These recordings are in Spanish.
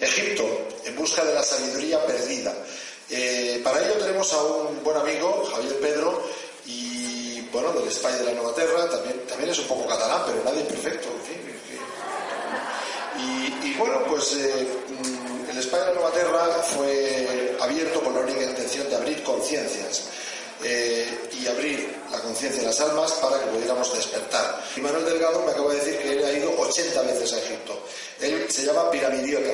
Egipto, en busca de la sabiduría perdida. Eh, para ello tenemos a un buen amigo, Javier Pedro, y bueno, del España de la Nueva Terra, también, también es un poco catalán, pero nadie perfecto, en fin. Y, bueno, pues eh, el España de la Nueva Terra fue abierto con la única intención de abrir conciencias. Eh, y abrir la conciencia de las almas para que pudiéramos despertar. Y Manuel Delgado me acaba de decir que él ha ido 80 veces a Egipto. Él se llama piramidiota.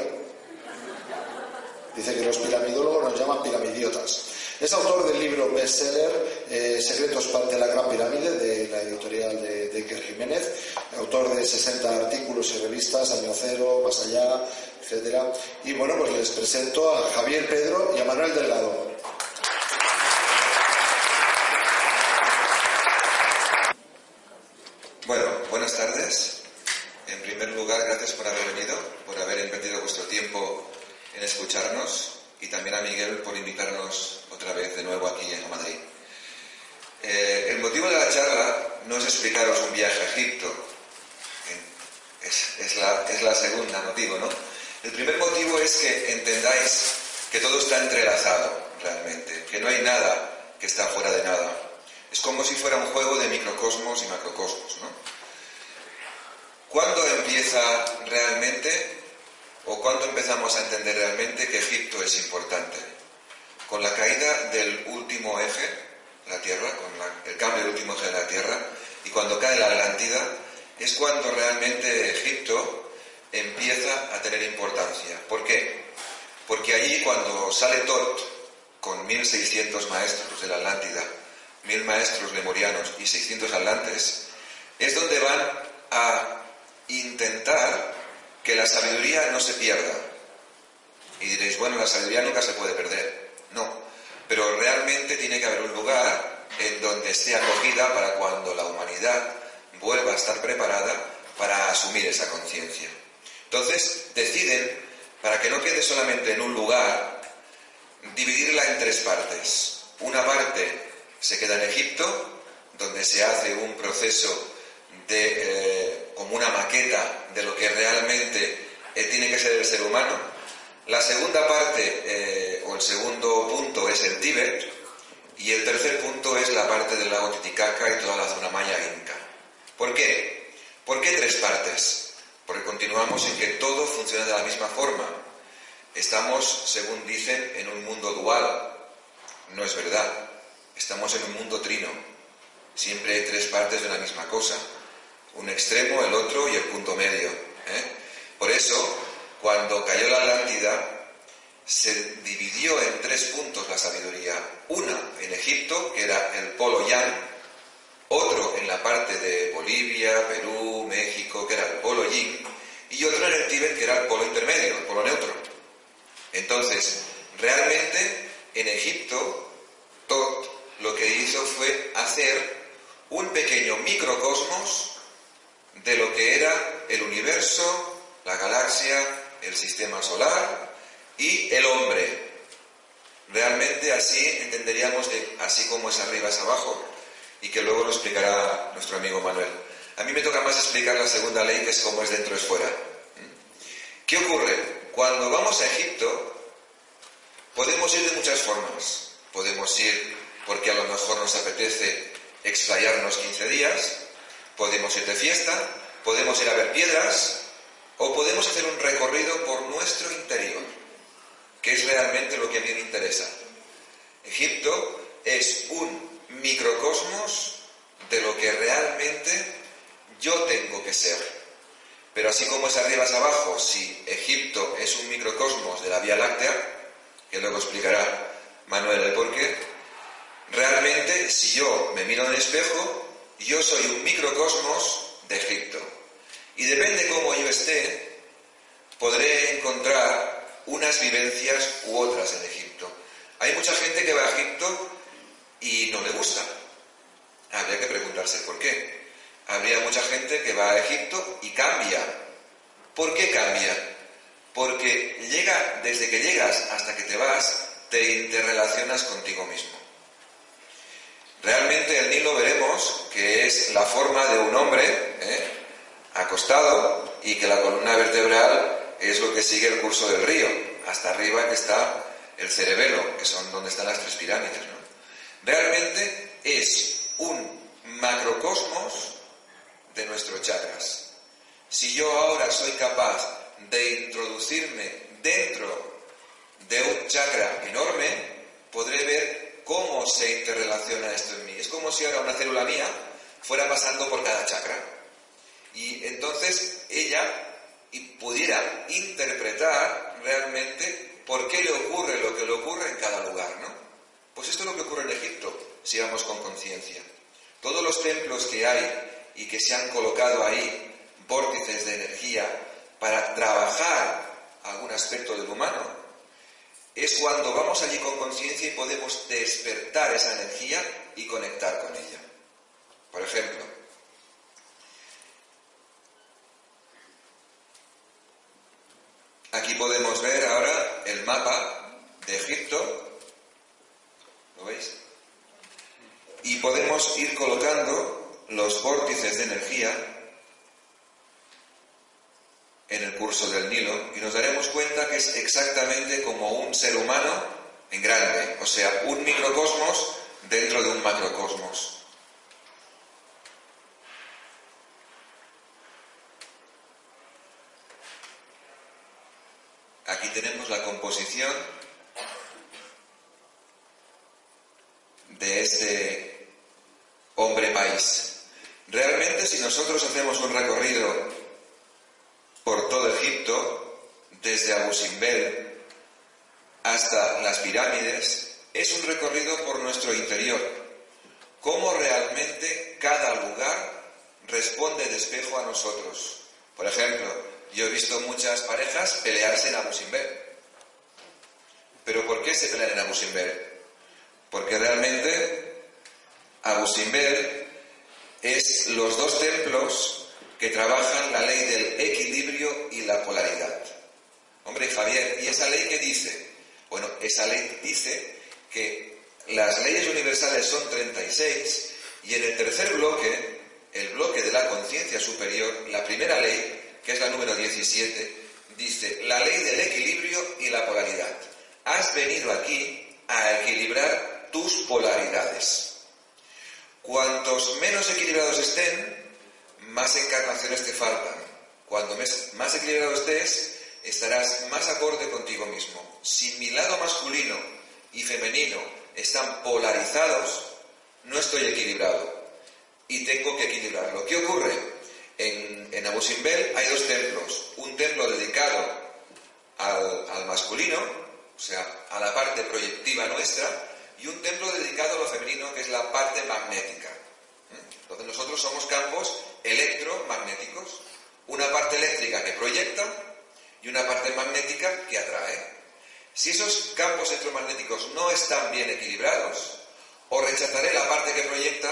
Dice que los piramidólogos nos llaman piramidiotas. Es autor del libro bestseller eh, Secretos de la Gran Pirámide de la editorial de, de Iker Jiménez, autor de 60 artículos y revistas, Año Cero, Más Allá, etc. Y bueno, pues les presento a Javier Pedro y a Manuel Delgado. Bueno, buenas tardes. En primer lugar, gracias por haber venido, por haber invertido vuestro tiempo en escucharnos y también a Miguel por invitarnos otra vez de nuevo aquí en Madrid. Eh, el motivo de la charla no es explicaros un viaje a Egipto, es, es, la, es la segunda motivo, ¿no? El primer motivo es que entendáis que todo está entrelazado realmente, que no hay nada que está fuera de nada. Es como si fuera un juego de microcosmos y macrocosmos, ¿no? ¿Cuándo empieza realmente o cuándo empezamos a entender realmente que Egipto es importante? Con la caída del último eje, la Tierra, con la, el cambio del último eje de la Tierra, y cuando cae la Atlántida, es cuando realmente Egipto empieza a tener importancia. ¿Por qué? Porque allí cuando sale Tot con 1600 maestros de la Atlántida, mil maestros lemurianos y 600 atlantes, es donde van a intentar que la sabiduría no se pierda. Y diréis, bueno, la sabiduría nunca se puede perder. No, pero realmente tiene que haber un lugar en donde esté acogida para cuando la humanidad vuelva a estar preparada para asumir esa conciencia. Entonces, deciden, para que no quede solamente en un lugar, dividirla en tres partes. Una parte se queda en Egipto, donde se hace un proceso de, eh, como una maqueta de lo que realmente eh, tiene que ser el ser humano. La segunda parte, eh, o el segundo punto, es el Tíbet, y el tercer punto es la parte del lago Titicaca y toda la zona maya inca. ¿Por qué? ¿Por qué tres partes? Porque continuamos en que todo funciona de la misma forma. Estamos, según dicen, en un mundo dual. No es verdad. Estamos en un mundo trino. Siempre hay tres partes de una misma cosa. Un extremo, el otro y el punto medio. ¿eh? Por eso, cuando cayó la Atlántida, se dividió en tres puntos la sabiduría. Una en Egipto, que era el polo yang, otro en la parte de Bolivia, Perú, México, que era el polo yin, y otro en el Tíbet, que era el polo intermedio, el polo neutro. Entonces, realmente en Egipto, Tot lo que hizo fue hacer un pequeño microcosmos de lo que era el universo, la galaxia, el sistema solar y el hombre. Realmente así entenderíamos que así como es arriba es abajo y que luego lo explicará nuestro amigo Manuel. A mí me toca más explicar la segunda ley que es como es dentro es fuera. ¿Qué ocurre? Cuando vamos a Egipto podemos ir de muchas formas. Podemos ir porque a lo mejor nos apetece explayarnos 15 días, podemos ir de fiesta, podemos ir a ver piedras o podemos hacer un recorrido por nuestro interior, que es realmente lo que a mí me interesa. Egipto es un microcosmos de lo que realmente yo tengo que ser. Pero así como es arriba es abajo, si Egipto es un microcosmos de la Vía Láctea, que luego explicará Manuel el porqué, Realmente, si yo me miro en el espejo, yo soy un microcosmos de Egipto. Y depende cómo yo esté, podré encontrar unas vivencias u otras en Egipto. Hay mucha gente que va a Egipto y no le gusta. Habría que preguntarse por qué. Habría mucha gente que va a Egipto y cambia. ¿Por qué cambia? Porque llega, desde que llegas hasta que te vas, te interrelacionas contigo mismo. Realmente el Nilo veremos que es la forma de un hombre ¿eh? acostado y que la columna vertebral es lo que sigue el curso del río. Hasta arriba que está el cerebelo, que son donde están las tres pirámides. Realmente es un macrocosmos de nuestros chakras. Si yo ahora soy capaz de introducirme dentro de un chakra enorme, podré ver cómo se interrelaciona esto en mí. Es como si ahora una célula mía fuera pasando por cada chakra. Y entonces ella pudiera interpretar realmente por qué le ocurre lo que le ocurre en cada lugar, ¿no? Pues esto es lo que ocurre en Egipto, si vamos con conciencia. Todos los templos que hay y que se han colocado ahí, vórtices de energía, para trabajar algún aspecto del humano, es cuando vamos allí con conciencia y podemos despertar esa energía y conectar con ella. Por ejemplo, aquí podemos ver ahora el mapa de Egipto, ¿lo veis? Y podemos ir colocando los vórtices de energía curso del Nilo y nos daremos cuenta que es exactamente como un ser humano en grande, o sea, un microcosmos dentro de un macrocosmos. Aquí tenemos la composición de este hombre país. Realmente si nosotros hacemos un recorrido Desde Abu Simbel hasta las pirámides, es un recorrido por nuestro interior. Cómo realmente cada lugar responde de espejo a nosotros. Por ejemplo, yo he visto muchas parejas pelearse en Abu Simbel. ¿Pero por qué se pelean en Abu Simbel? Porque realmente Abu Simbel es los dos templos que trabajan la ley del equilibrio y la polaridad. Hombre, Javier, ¿y esa ley qué dice? Bueno, esa ley dice que las leyes universales son 36 y en el tercer bloque, el bloque de la conciencia superior, la primera ley, que es la número 17, dice la ley del equilibrio y la polaridad. Has venido aquí a equilibrar tus polaridades. Cuantos menos equilibrados estén, más encarnaciones te faltan. Cuando más equilibrado estés, estarás más acorde contigo mismo. Si mi lado masculino y femenino están polarizados, no estoy equilibrado y tengo que equilibrarlo. ¿Qué ocurre? En, en Abu Simbel hay dos templos. Un templo dedicado al, al masculino, o sea, a la parte proyectiva nuestra, y un templo dedicado a lo femenino, que es la parte magnética. Entonces nosotros somos campos electromagnéticos, una parte eléctrica que proyecta y una parte magnética que atrae. Si esos campos electromagnéticos no están bien equilibrados, o rechazaré la parte que proyecta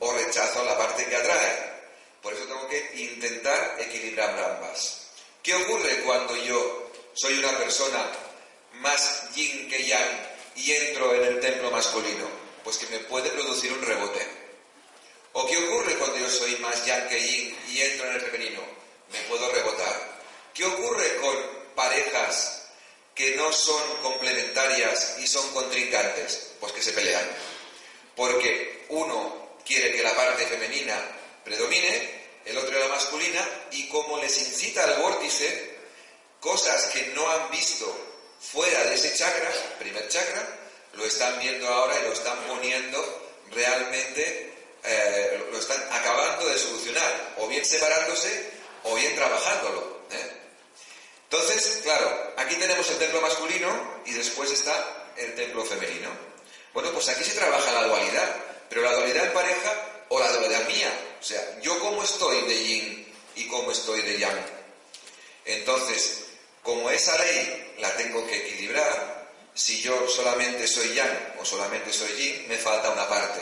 o rechazo la parte que atrae. Por eso tengo que intentar equilibrar ambas. ¿Qué ocurre cuando yo soy una persona más yin que yang y entro en el templo masculino? Pues que me puede producir un rebote. ¿O qué ocurre cuando yo soy más yang que yin y entro en el femenino? Me puedo rebotar. ¿Qué ocurre con parejas que no son complementarias y son contrincantes? Pues que se pelean. Porque uno quiere que la parte femenina predomine, el otro la masculina, y como les incita al vórtice, cosas que no han visto fuera de ese chakra, primer chakra, lo están viendo ahora y lo están poniendo realmente eh, lo están acabando de solucionar, o bien separándose o bien trabajándolo. ¿eh? Entonces, claro, aquí tenemos el templo masculino y después está el templo femenino. Bueno, pues aquí se trabaja la dualidad, pero la dualidad en pareja o la dualidad mía. O sea, yo cómo estoy de yin y cómo estoy de yang. Entonces, Como esa ley la tengo que equilibrar, si yo solamente soy yang o solamente soy yin, me falta una parte.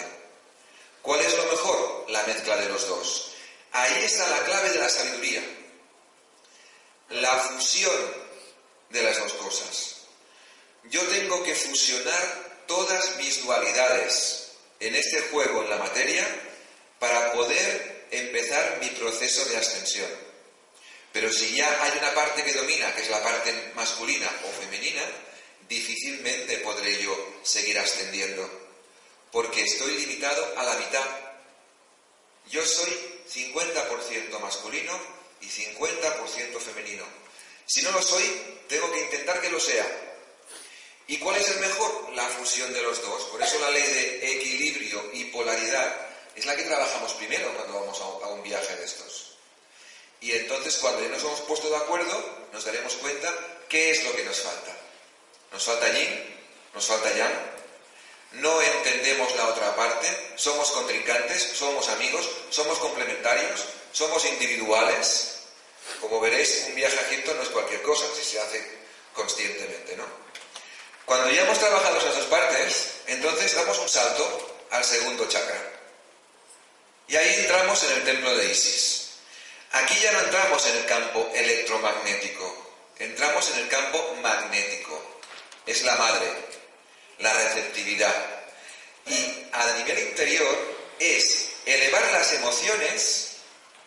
¿Cuál es lo mejor? La mezcla de los dos. Ahí está la clave de la sabiduría. La fusión de las dos cosas. Yo tengo que fusionar todas mis dualidades en este juego, en la materia, para poder empezar mi proceso de ascensión. Pero si ya hay una parte que domina, que es la parte masculina o femenina, difícilmente podré yo seguir ascendiendo, porque estoy limitado a la mitad. Yo soy 50% masculino y 50% femenino. Si no lo soy, tengo que intentar que lo sea. ¿Y cuál es el mejor? La fusión de los dos. Por eso la ley de equilibrio y polaridad es la que trabajamos primero cuando vamos a un viaje de estos. Y entonces cuando ya nos hemos puesto de acuerdo, nos daremos cuenta qué es lo que nos falta. Nos falta yin, nos falta yang, no entendemos la otra parte, somos contrincantes, somos amigos, somos complementarios, somos individuales. Como veréis, un viaje a Egipto no es cualquier cosa si se hace conscientemente, ¿no? Cuando ya hemos trabajado esas dos partes, entonces damos un salto al segundo chakra. Y ahí entramos en el templo de Isis. Aquí ya no entramos en el campo electromagnético, entramos en el campo magnético. Es la madre, la receptividad. Y a nivel interior es elevar las emociones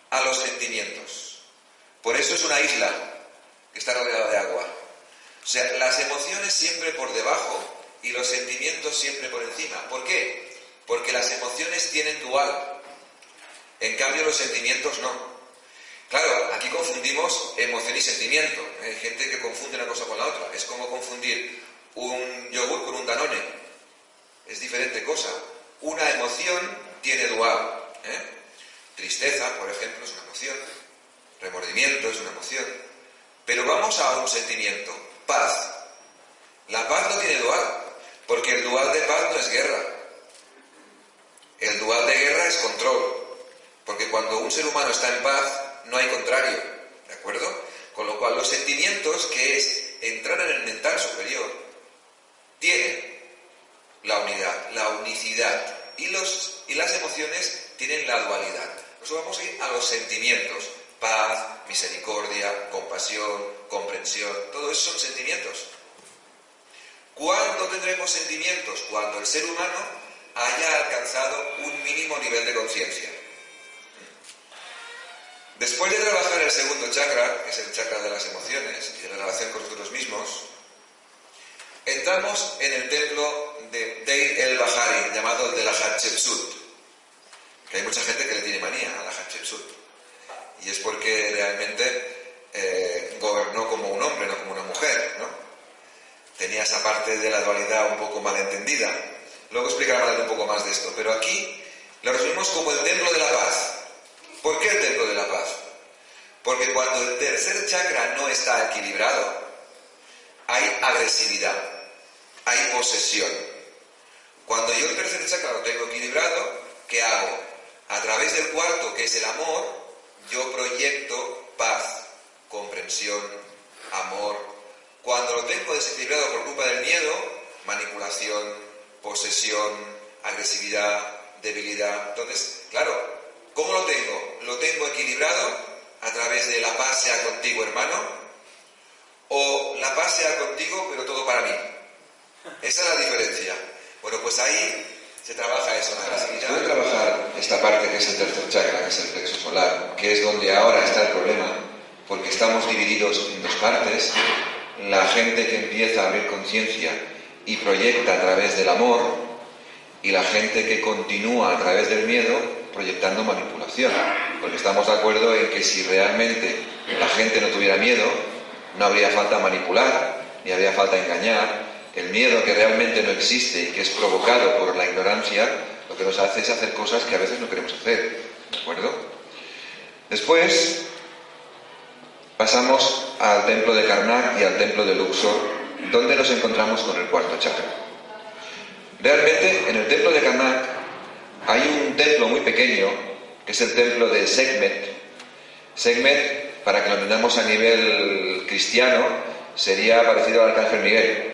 a los sentimientos. Por eso es una isla que está rodeada de agua. O sea, las emociones siempre por debajo y los sentimientos siempre por encima. ¿Por qué? Porque las emociones tienen dual. En cambio, los sentimientos no. Claro, aquí confundimos emoción y sentimiento. Hay gente que confunde una cosa con la otra. Es como confundir un yogur con un danone. Es diferente cosa. Una emoción tiene dual. ¿eh? Tristeza, por ejemplo, es una emoción. Remordimiento es una emoción. Pero vamos a un sentimiento. Paz. La paz no tiene dual. Porque el dual de paz no es guerra. El dual de guerra es control. Porque cuando un ser humano está en paz, no hay contrario, ¿de acuerdo? Con lo cual los sentimientos, que es entrar en el mental superior, tienen la unidad, la unicidad, y, los, y las emociones tienen la dualidad. Nosotros vamos a ir a los sentimientos, paz, misericordia, compasión, comprensión, todo eso son sentimientos. ¿Cuándo tendremos sentimientos? Cuando el ser humano haya alcanzado un mínimo nivel de conciencia. Después de trabajar el segundo chakra, que es el chakra de las emociones y de la relación con nosotros mismos, entramos en el templo de Deir el Bahari, llamado de la Hatshepsut, que hay mucha gente que le tiene manía a la Hatshepsut, y es porque realmente eh, gobernó como un hombre, no como una mujer, ¿no? Tenía esa parte de la dualidad un poco mal entendida. Luego explicaré un poco más de esto, pero aquí lo resumimos como el templo de la paz, ¿Por qué el templo de la paz? Porque cuando el tercer chakra no está equilibrado, hay agresividad, hay posesión. Cuando yo el tercer chakra lo tengo equilibrado, ¿qué hago? A través del cuarto, que es el amor, yo proyecto paz, comprensión, amor. Cuando lo tengo desequilibrado por culpa del miedo, manipulación, posesión, agresividad, debilidad. Entonces, claro, ¿Cómo lo tengo? ¿Lo tengo equilibrado a través de la paz sea contigo, hermano? ¿O la paz sea contigo, pero todo para mí? Esa es la diferencia. Bueno, pues ahí se trabaja eso, la Puede trabajar esta parte que es el tercer chakra, que es el plexo solar, que es donde ahora está el problema, porque estamos divididos en dos partes. La gente que empieza a abrir conciencia y proyecta a través del amor, y la gente que continúa a través del miedo proyectando manipulación, porque estamos de acuerdo en que si realmente la gente no tuviera miedo, no habría falta manipular, ni habría falta engañar. El miedo que realmente no existe y que es provocado por la ignorancia, lo que nos hace es hacer cosas que a veces no queremos hacer. ¿De acuerdo? Después pasamos al templo de Karnak y al templo de Luxor, donde nos encontramos con el cuarto chakra. Realmente en el templo de Karnak hay un templo muy pequeño, que es el templo de Sekhmet. Sekhmet para que lo entendamos a nivel cristiano, sería parecido al Arcángel Miguel.